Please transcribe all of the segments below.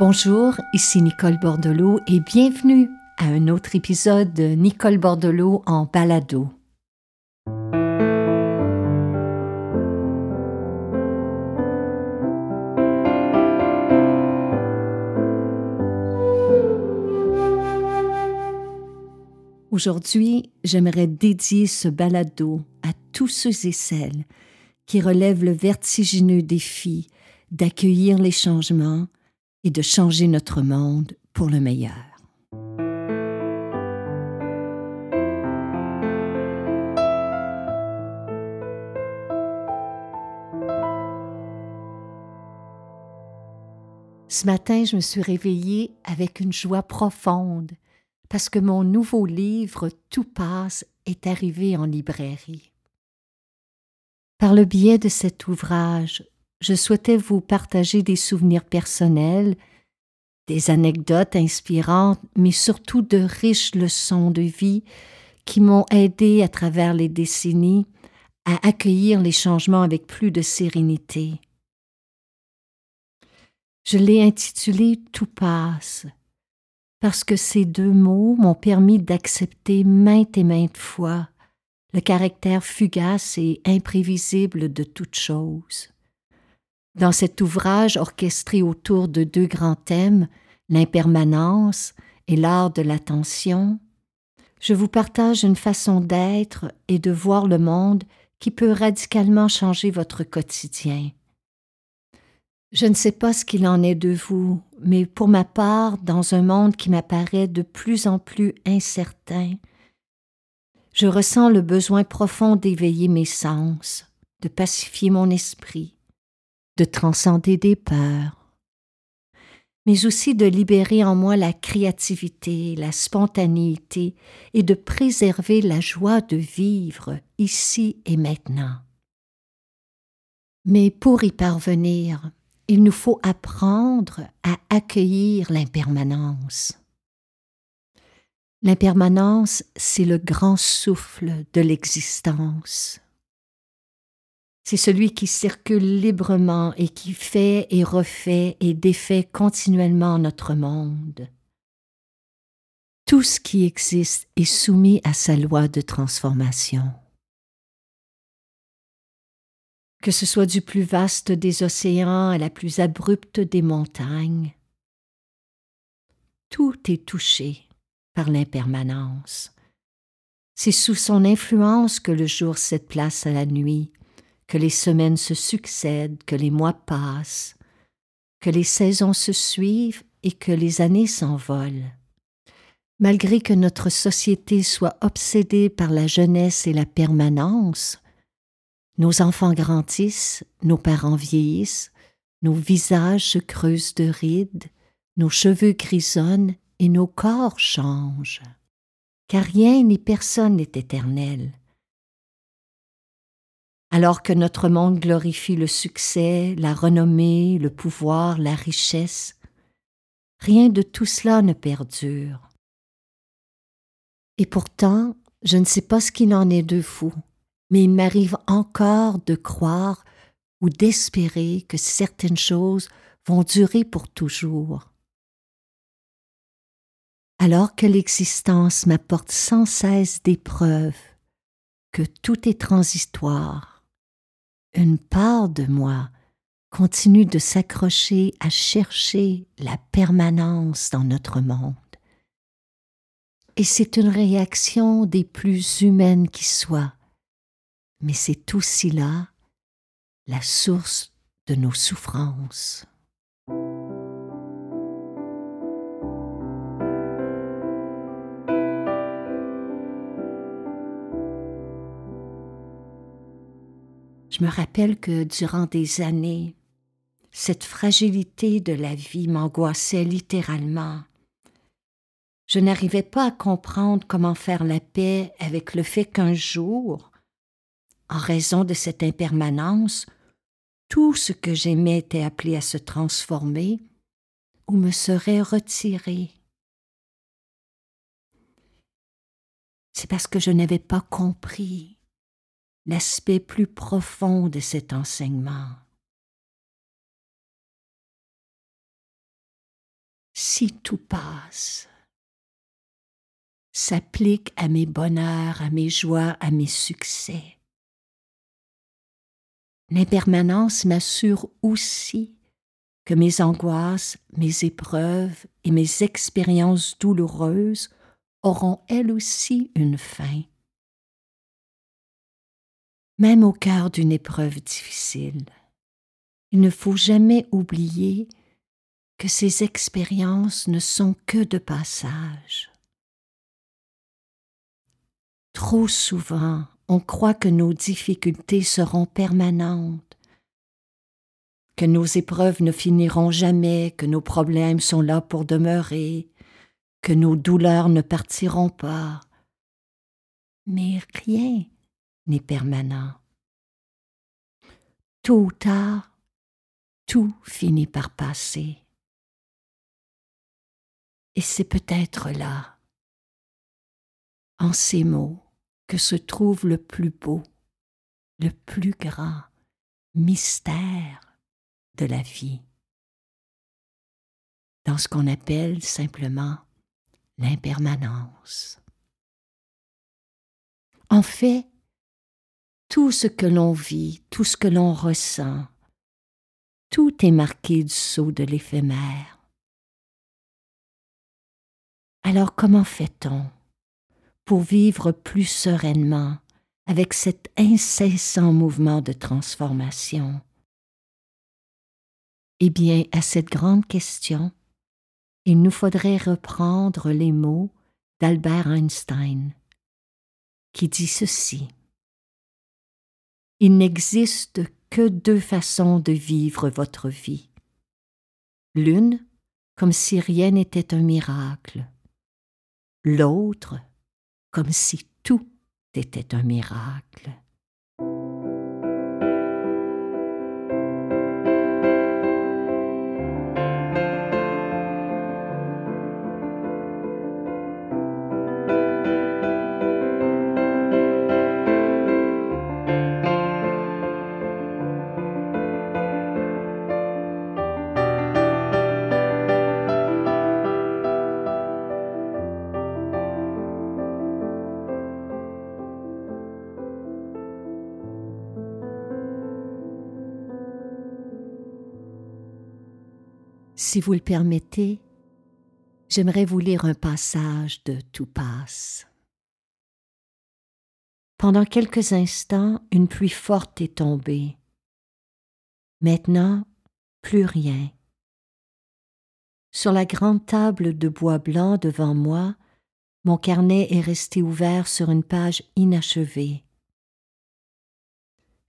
Bonjour, ici Nicole Bordelot et bienvenue à un autre épisode de Nicole Bordelot en balado. Aujourd'hui, j'aimerais dédier ce balado à tous ceux et celles qui relèvent le vertigineux défi d'accueillir les changements et de changer notre monde pour le meilleur. Ce matin, je me suis réveillée avec une joie profonde parce que mon nouveau livre Tout passe est arrivé en librairie. Par le biais de cet ouvrage, je souhaitais vous partager des souvenirs personnels, des anecdotes inspirantes, mais surtout de riches leçons de vie qui m'ont aidé à travers les décennies à accueillir les changements avec plus de sérénité. Je l'ai intitulé Tout passe, parce que ces deux mots m'ont permis d'accepter maintes et maintes fois le caractère fugace et imprévisible de toute chose. Dans cet ouvrage orchestré autour de deux grands thèmes, l'impermanence et l'art de l'attention, je vous partage une façon d'être et de voir le monde qui peut radicalement changer votre quotidien. Je ne sais pas ce qu'il en est de vous, mais pour ma part, dans un monde qui m'apparaît de plus en plus incertain, je ressens le besoin profond d'éveiller mes sens, de pacifier mon esprit, de transcender des peurs, mais aussi de libérer en moi la créativité, la spontanéité et de préserver la joie de vivre ici et maintenant. Mais pour y parvenir, il nous faut apprendre à accueillir l'impermanence. L'impermanence, c'est le grand souffle de l'existence. C'est celui qui circule librement et qui fait et refait et défait continuellement notre monde. Tout ce qui existe est soumis à sa loi de transformation. Que ce soit du plus vaste des océans à la plus abrupte des montagnes, tout est touché par l'impermanence. C'est sous son influence que le jour cède place à la nuit, que les semaines se succèdent, que les mois passent, que les saisons se suivent et que les années s'envolent. Malgré que notre société soit obsédée par la jeunesse et la permanence, nos enfants grandissent, nos parents vieillissent, nos visages se creusent de rides, nos cheveux grisonnent et nos corps changent. Car rien ni personne n'est éternel alors que notre monde glorifie le succès, la renommée, le pouvoir, la richesse, rien de tout cela ne perdure. Et pourtant, je ne sais pas ce qu'il en est de vous, mais il m'arrive encore de croire ou d'espérer que certaines choses vont durer pour toujours. Alors que l'existence m'apporte sans cesse des preuves que tout est transitoire, une part de moi continue de s'accrocher à chercher la permanence dans notre monde. Et c'est une réaction des plus humaines qui soit, mais c'est aussi là la source de nos souffrances. Je me rappelle que durant des années, cette fragilité de la vie m'angoissait littéralement. Je n'arrivais pas à comprendre comment faire la paix avec le fait qu'un jour, en raison de cette impermanence, tout ce que j'aimais était appelé à se transformer ou me serait retiré. C'est parce que je n'avais pas compris l'aspect plus profond de cet enseignement. si tout passe, s'applique à mes bonheurs, à mes joies, à mes succès. L'impermanence m'assure aussi que mes angoisses, mes épreuves et mes expériences douloureuses auront elles aussi une fin. Même au cœur d'une épreuve difficile, il ne faut jamais oublier que ces expériences ne sont que de passage. Trop souvent, on croit que nos difficultés seront permanentes, que nos épreuves ne finiront jamais, que nos problèmes sont là pour demeurer, que nos douleurs ne partiront pas. Mais rien n'est permanent. Tôt ou tard, tout finit par passer. Et c'est peut-être là, en ces mots, que se trouve le plus beau, le plus grand mystère de la vie, dans ce qu'on appelle simplement l'impermanence. En fait, tout ce que l'on vit, tout ce que l'on ressent, tout est marqué du sceau de l'éphémère. Alors comment fait-on pour vivre plus sereinement avec cet incessant mouvement de transformation? Eh bien, à cette grande question, il nous faudrait reprendre les mots d'Albert Einstein, qui dit ceci. Il n'existe que deux façons de vivre votre vie. L'une, comme si rien n'était un miracle, l'autre comme si tout était un miracle. Si vous le permettez, j'aimerais vous lire un passage de Tout passe. Pendant quelques instants, une pluie forte est tombée. Maintenant, plus rien. Sur la grande table de bois blanc devant moi, mon carnet est resté ouvert sur une page inachevée.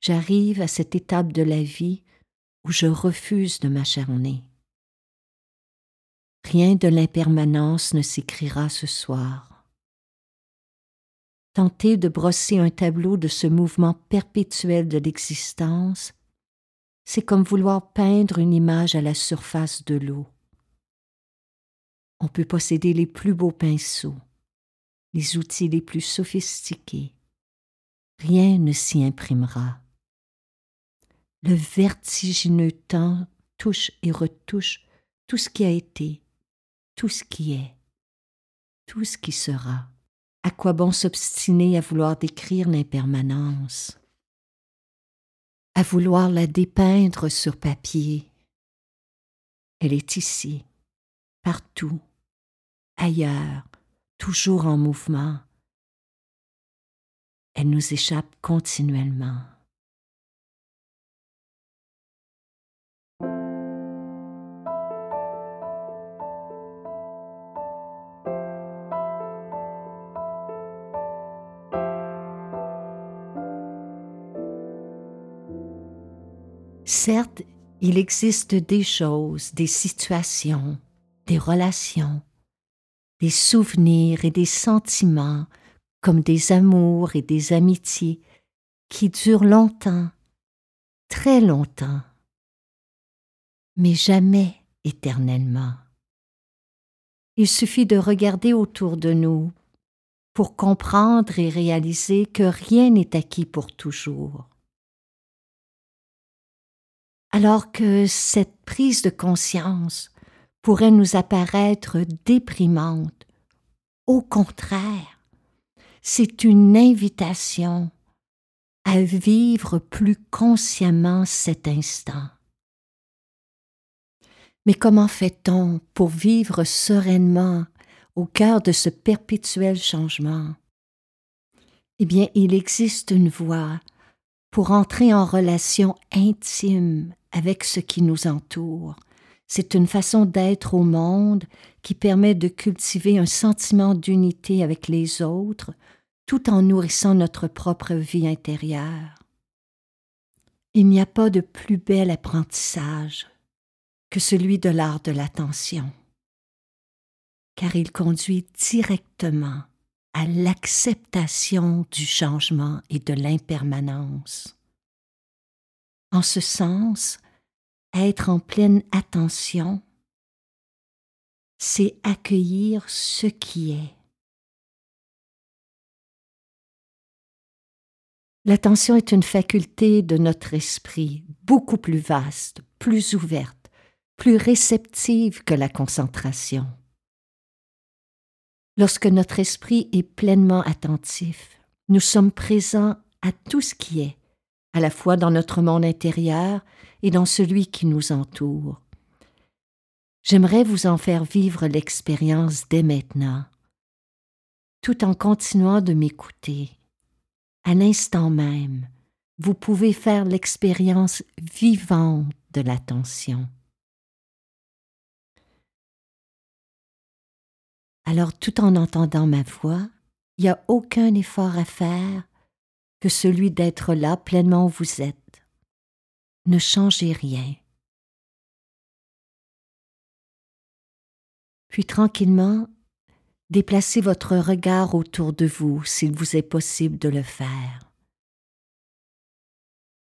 J'arrive à cette étape de la vie où je refuse de m'acharner. Rien de l'impermanence ne s'écrira ce soir. Tenter de brosser un tableau de ce mouvement perpétuel de l'existence, c'est comme vouloir peindre une image à la surface de l'eau. On peut posséder les plus beaux pinceaux, les outils les plus sophistiqués. Rien ne s'y imprimera. Le vertigineux temps touche et retouche tout ce qui a été, tout ce qui est, tout ce qui sera. À quoi bon s'obstiner à vouloir décrire l'impermanence, à vouloir la dépeindre sur papier Elle est ici, partout, ailleurs, toujours en mouvement. Elle nous échappe continuellement. Certes, il existe des choses, des situations, des relations, des souvenirs et des sentiments, comme des amours et des amitiés, qui durent longtemps, très longtemps, mais jamais éternellement. Il suffit de regarder autour de nous pour comprendre et réaliser que rien n'est acquis pour toujours alors que cette prise de conscience pourrait nous apparaître déprimante. Au contraire, c'est une invitation à vivre plus consciemment cet instant. Mais comment fait-on pour vivre sereinement au cœur de ce perpétuel changement? Eh bien, il existe une voie pour entrer en relation intime avec ce qui nous entoure. C'est une façon d'être au monde qui permet de cultiver un sentiment d'unité avec les autres tout en nourrissant notre propre vie intérieure. Il n'y a pas de plus bel apprentissage que celui de l'art de l'attention, car il conduit directement à l'acceptation du changement et de l'impermanence. En ce sens, être en pleine attention, c'est accueillir ce qui est. L'attention est une faculté de notre esprit beaucoup plus vaste, plus ouverte, plus réceptive que la concentration. Lorsque notre esprit est pleinement attentif, nous sommes présents à tout ce qui est, à la fois dans notre monde intérieur et dans celui qui nous entoure. J'aimerais vous en faire vivre l'expérience dès maintenant, tout en continuant de m'écouter à l'instant même, vous pouvez faire l'expérience vivante de l'attention. Alors tout en entendant ma voix, il n'y a aucun effort à faire que celui d'être là pleinement où vous êtes. Ne changez rien. Puis tranquillement, Déplacez votre regard autour de vous s'il vous est possible de le faire.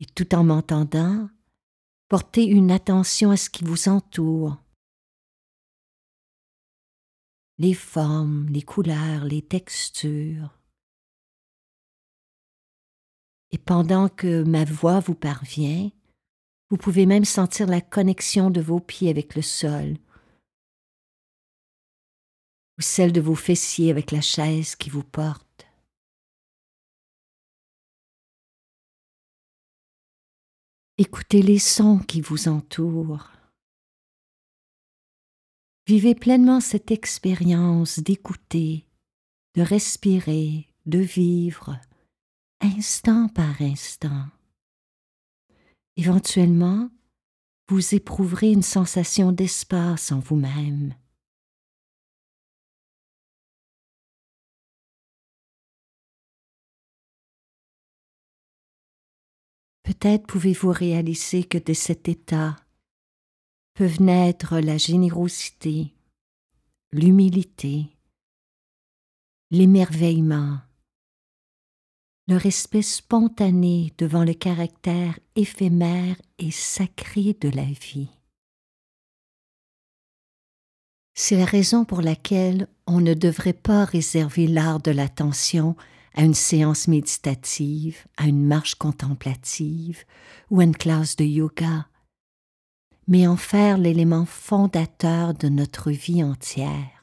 Et tout en m'entendant, portez une attention à ce qui vous entoure. Les formes, les couleurs, les textures. Et pendant que ma voix vous parvient, vous pouvez même sentir la connexion de vos pieds avec le sol ou celle de vos fessiers avec la chaise qui vous porte. Écoutez les sons qui vous entourent. Vivez pleinement cette expérience d'écouter, de respirer, de vivre, instant par instant. Éventuellement, vous éprouverez une sensation d'espace en vous-même Peut-être pouvez-vous réaliser que de cet état peuvent naître la générosité, l'humilité, l'émerveillement, le respect spontané devant le caractère éphémère et sacré de la vie. C'est la raison pour laquelle on ne devrait pas réserver l'art de l'attention à une séance méditative, à une marche contemplative ou à une classe de yoga, mais en faire l'élément fondateur de notre vie entière.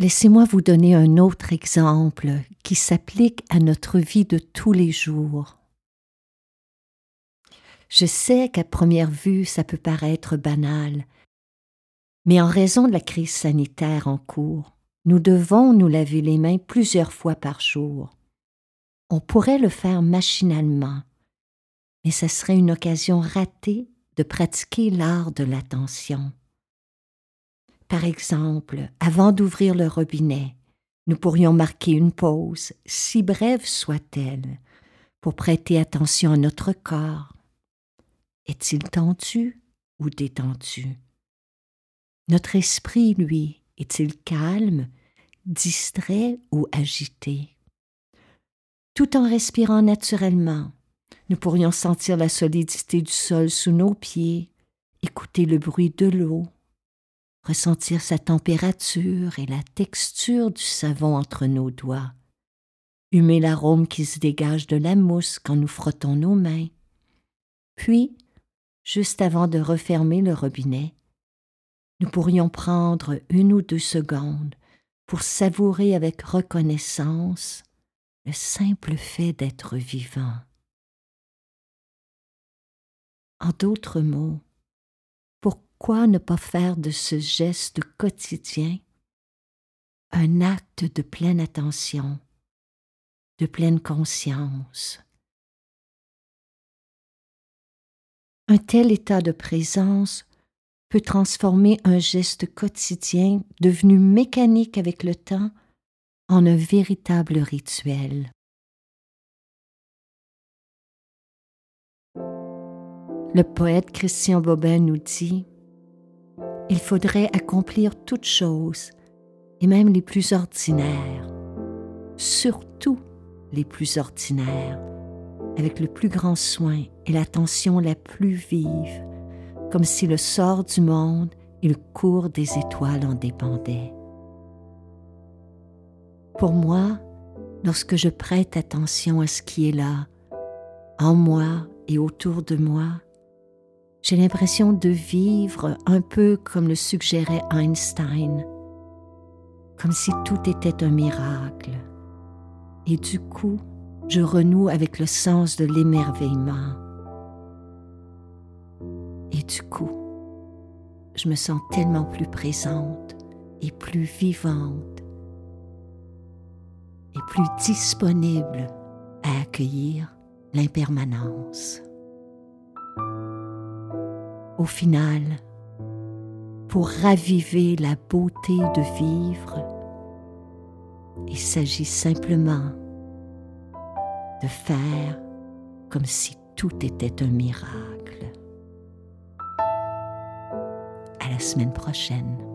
Laissez-moi vous donner un autre exemple qui s'applique à notre vie de tous les jours. Je sais qu'à première vue ça peut paraître banal, mais en raison de la crise sanitaire en cours, nous devons nous laver les mains plusieurs fois par jour. On pourrait le faire machinalement, mais ce serait une occasion ratée de pratiquer l'art de l'attention. Par exemple, avant d'ouvrir le robinet, nous pourrions marquer une pause, si brève soit-elle, pour prêter attention à notre corps. Est-il tendu ou détendu? Notre esprit, lui, est-il calme, distrait ou agité? Tout en respirant naturellement, nous pourrions sentir la solidité du sol sous nos pieds, écouter le bruit de l'eau, ressentir sa température et la texture du savon entre nos doigts, humer l'arôme qui se dégage de la mousse quand nous frottons nos mains. Puis, juste avant de refermer le robinet, nous pourrions prendre une ou deux secondes pour savourer avec reconnaissance le simple fait d'être vivant. En d'autres mots, pourquoi ne pas faire de ce geste quotidien un acte de pleine attention, de pleine conscience? Un tel état de présence peut transformer un geste quotidien devenu mécanique avec le temps en un véritable rituel. Le poète Christian Bobin nous dit Il faudrait accomplir toutes choses, et même les plus ordinaires, surtout les plus ordinaires, avec le plus grand soin et l'attention la plus vive, comme si le sort du monde et le cours des étoiles en dépendaient. Pour moi, lorsque je prête attention à ce qui est là, en moi et autour de moi, j'ai l'impression de vivre un peu comme le suggérait Einstein, comme si tout était un miracle. Et du coup, je renoue avec le sens de l'émerveillement. Et du coup, je me sens tellement plus présente et plus vivante et plus disponible à accueillir l'impermanence. Au final, pour raviver la beauté de vivre, il s'agit simplement de faire comme si tout était un miracle. À la semaine prochaine.